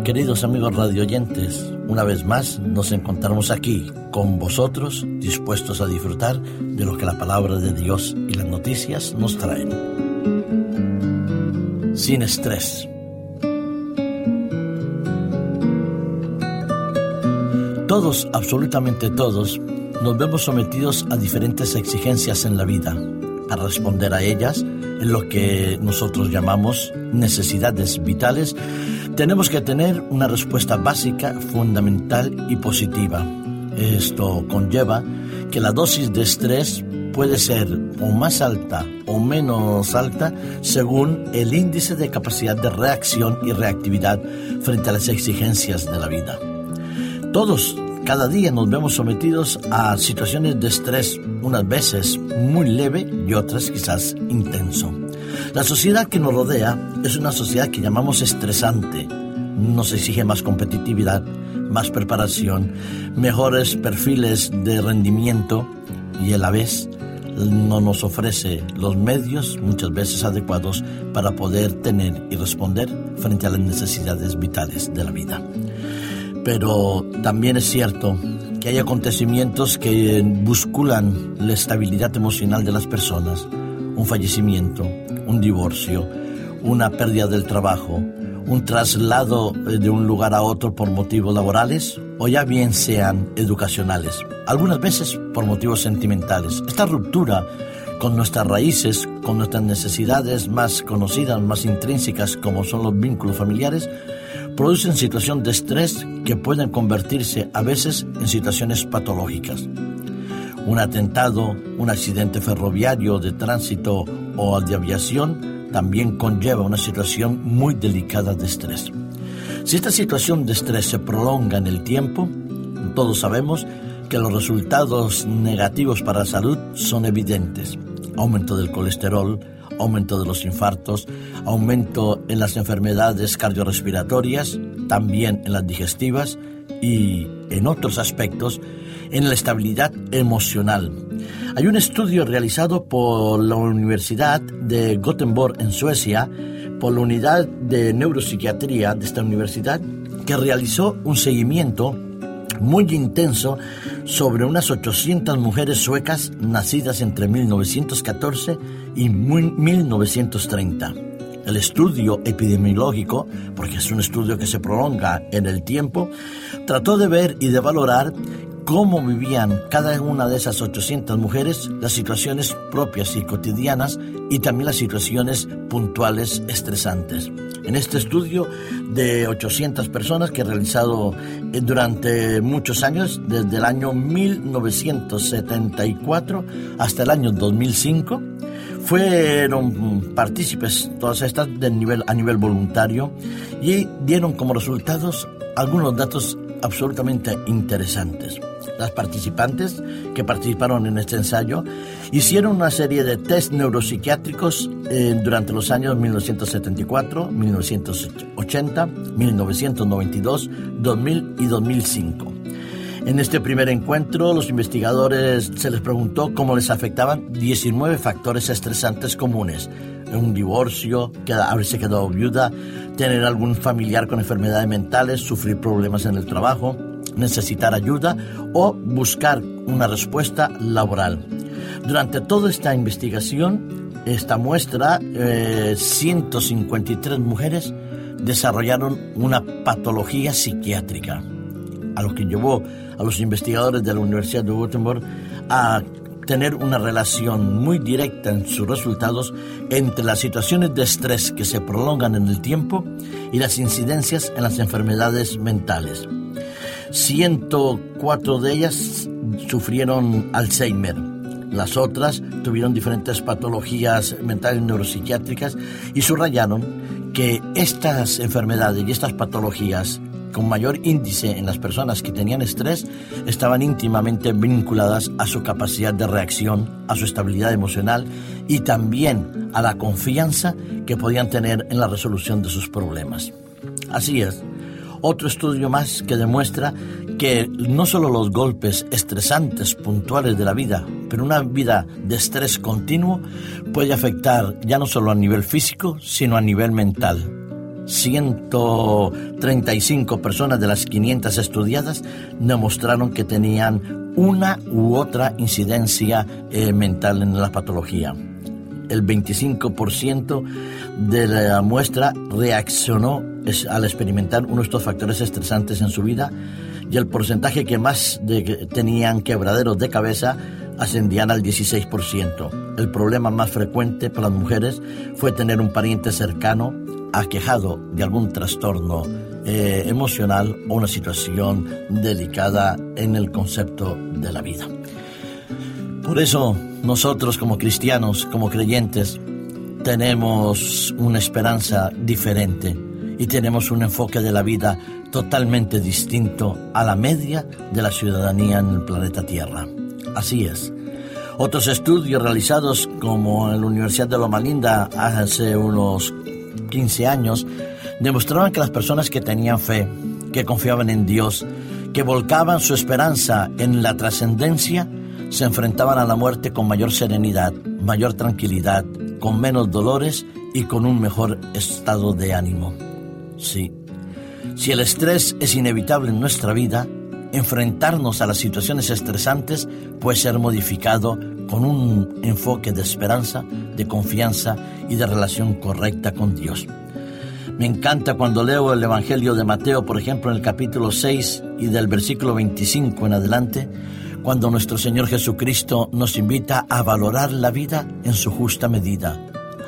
Queridos amigos radioyentes, una vez más nos encontramos aquí con vosotros dispuestos a disfrutar de lo que la palabra de Dios y las noticias nos traen. Sin estrés. Todos, absolutamente todos, nos vemos sometidos a diferentes exigencias en la vida. Para responder a ellas, lo que nosotros llamamos necesidades vitales, tenemos que tener una respuesta básica, fundamental y positiva. Esto conlleva que la dosis de estrés puede ser o más alta o menos alta según el índice de capacidad de reacción y reactividad frente a las exigencias de la vida. Todos, cada día nos vemos sometidos a situaciones de estrés, unas veces muy leve y otras quizás intenso. La sociedad que nos rodea es una sociedad que llamamos estresante. Nos exige más competitividad, más preparación, mejores perfiles de rendimiento y a la vez no nos ofrece los medios muchas veces adecuados para poder tener y responder frente a las necesidades vitales de la vida. Pero también es cierto que hay acontecimientos que busculan la estabilidad emocional de las personas, un fallecimiento, un divorcio, una pérdida del trabajo, un traslado eh, de un lugar a otro por motivos laborales o ya bien sean educacionales, algunas veces por motivos sentimentales. Esta ruptura con nuestras raíces, con nuestras necesidades más conocidas, más intrínsecas como son los vínculos familiares, producen situaciones de estrés que pueden convertirse a veces en situaciones patológicas. Un atentado, un accidente ferroviario, de tránsito o de aviación también conlleva una situación muy delicada de estrés. Si esta situación de estrés se prolonga en el tiempo, todos sabemos que los resultados negativos para la salud son evidentes. Aumento del colesterol, aumento de los infartos, aumento en las enfermedades cardiorrespiratorias, también en las digestivas y en otros aspectos en la estabilidad emocional. Hay un estudio realizado por la Universidad de Gothenburg en Suecia, por la unidad de neuropsiquiatría de esta universidad, que realizó un seguimiento muy intenso sobre unas 800 mujeres suecas nacidas entre 1914 y 1930. El estudio epidemiológico, porque es un estudio que se prolonga en el tiempo, trató de ver y de valorar cómo vivían cada una de esas 800 mujeres las situaciones propias y cotidianas y también las situaciones puntuales estresantes. En este estudio de 800 personas que he realizado eh, durante muchos años, desde el año 1974 hasta el año 2005, fueron partícipes todas estas nivel, a nivel voluntario y dieron como resultados algunos datos absolutamente interesantes. Las participantes que participaron en este ensayo hicieron una serie de test neuropsiquiátricos eh, durante los años 1974, 1980, 1992, 2000 y 2005. En este primer encuentro, los investigadores se les preguntó cómo les afectaban 19 factores estresantes comunes. Un divorcio, haberse quedado viuda, tener algún familiar con enfermedades mentales, sufrir problemas en el trabajo, necesitar ayuda o buscar una respuesta laboral. Durante toda esta investigación, esta muestra, 153 eh, mujeres desarrollaron una patología psiquiátrica, a lo que llevó a los investigadores de la Universidad de Wittenberg a tener una relación muy directa en sus resultados entre las situaciones de estrés que se prolongan en el tiempo y las incidencias en las enfermedades mentales. 104 de ellas sufrieron Alzheimer. Las otras tuvieron diferentes patologías mentales neuropsiquiátricas y subrayaron que estas enfermedades y estas patologías con mayor índice en las personas que tenían estrés estaban íntimamente vinculadas a su capacidad de reacción, a su estabilidad emocional y también a la confianza que podían tener en la resolución de sus problemas. Así es, otro estudio más que demuestra que no solo los golpes estresantes puntuales de la vida, pero una vida de estrés continuo puede afectar ya no solo a nivel físico, sino a nivel mental 135 personas de las 500 estudiadas demostraron que tenían una u otra incidencia eh, mental en la patología. El 25% de la muestra reaccionó al experimentar uno de estos factores estresantes en su vida y el porcentaje que más tenían quebraderos de cabeza ascendían al 16%. El problema más frecuente para las mujeres fue tener un pariente cercano aquejado de algún trastorno eh, emocional o una situación delicada en el concepto de la vida. Por eso nosotros como cristianos, como creyentes, tenemos una esperanza diferente y tenemos un enfoque de la vida totalmente distinto a la media de la ciudadanía en el planeta Tierra. Así es. Otros estudios realizados como en la Universidad de Loma Linda hace unos 15 años demostraron que las personas que tenían fe, que confiaban en Dios, que volcaban su esperanza en la trascendencia, se enfrentaban a la muerte con mayor serenidad, mayor tranquilidad, con menos dolores y con un mejor estado de ánimo. Sí, si el estrés es inevitable en nuestra vida, enfrentarnos a las situaciones estresantes puede ser modificado con un enfoque de esperanza, de confianza y de relación correcta con Dios. Me encanta cuando leo el Evangelio de Mateo, por ejemplo, en el capítulo 6 y del versículo 25 en adelante, cuando nuestro Señor Jesucristo nos invita a valorar la vida en su justa medida,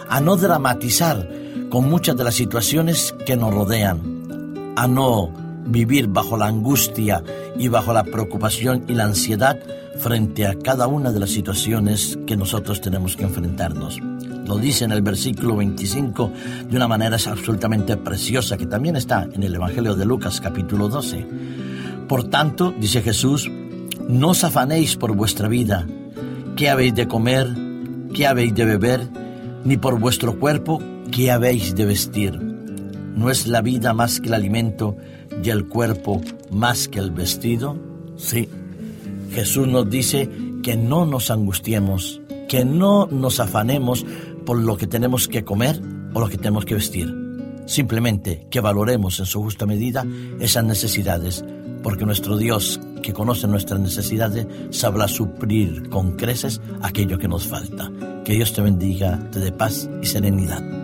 a no dramatizar con muchas de las situaciones que nos rodean, a no vivir bajo la angustia y bajo la preocupación y la ansiedad frente a cada una de las situaciones que nosotros tenemos que enfrentarnos. Lo dice en el versículo 25 de una manera absolutamente preciosa que también está en el Evangelio de Lucas capítulo 12. Por tanto, dice Jesús, no os afanéis por vuestra vida, qué habéis de comer, qué habéis de beber, ni por vuestro cuerpo, qué habéis de vestir. ¿No es la vida más que el alimento y el cuerpo más que el vestido? Sí, Jesús nos dice que no nos angustiemos, que no nos afanemos por lo que tenemos que comer o lo que tenemos que vestir. Simplemente que valoremos en su justa medida esas necesidades, porque nuestro Dios, que conoce nuestras necesidades, sabrá suplir con creces aquello que nos falta. Que Dios te bendiga, te dé paz y serenidad.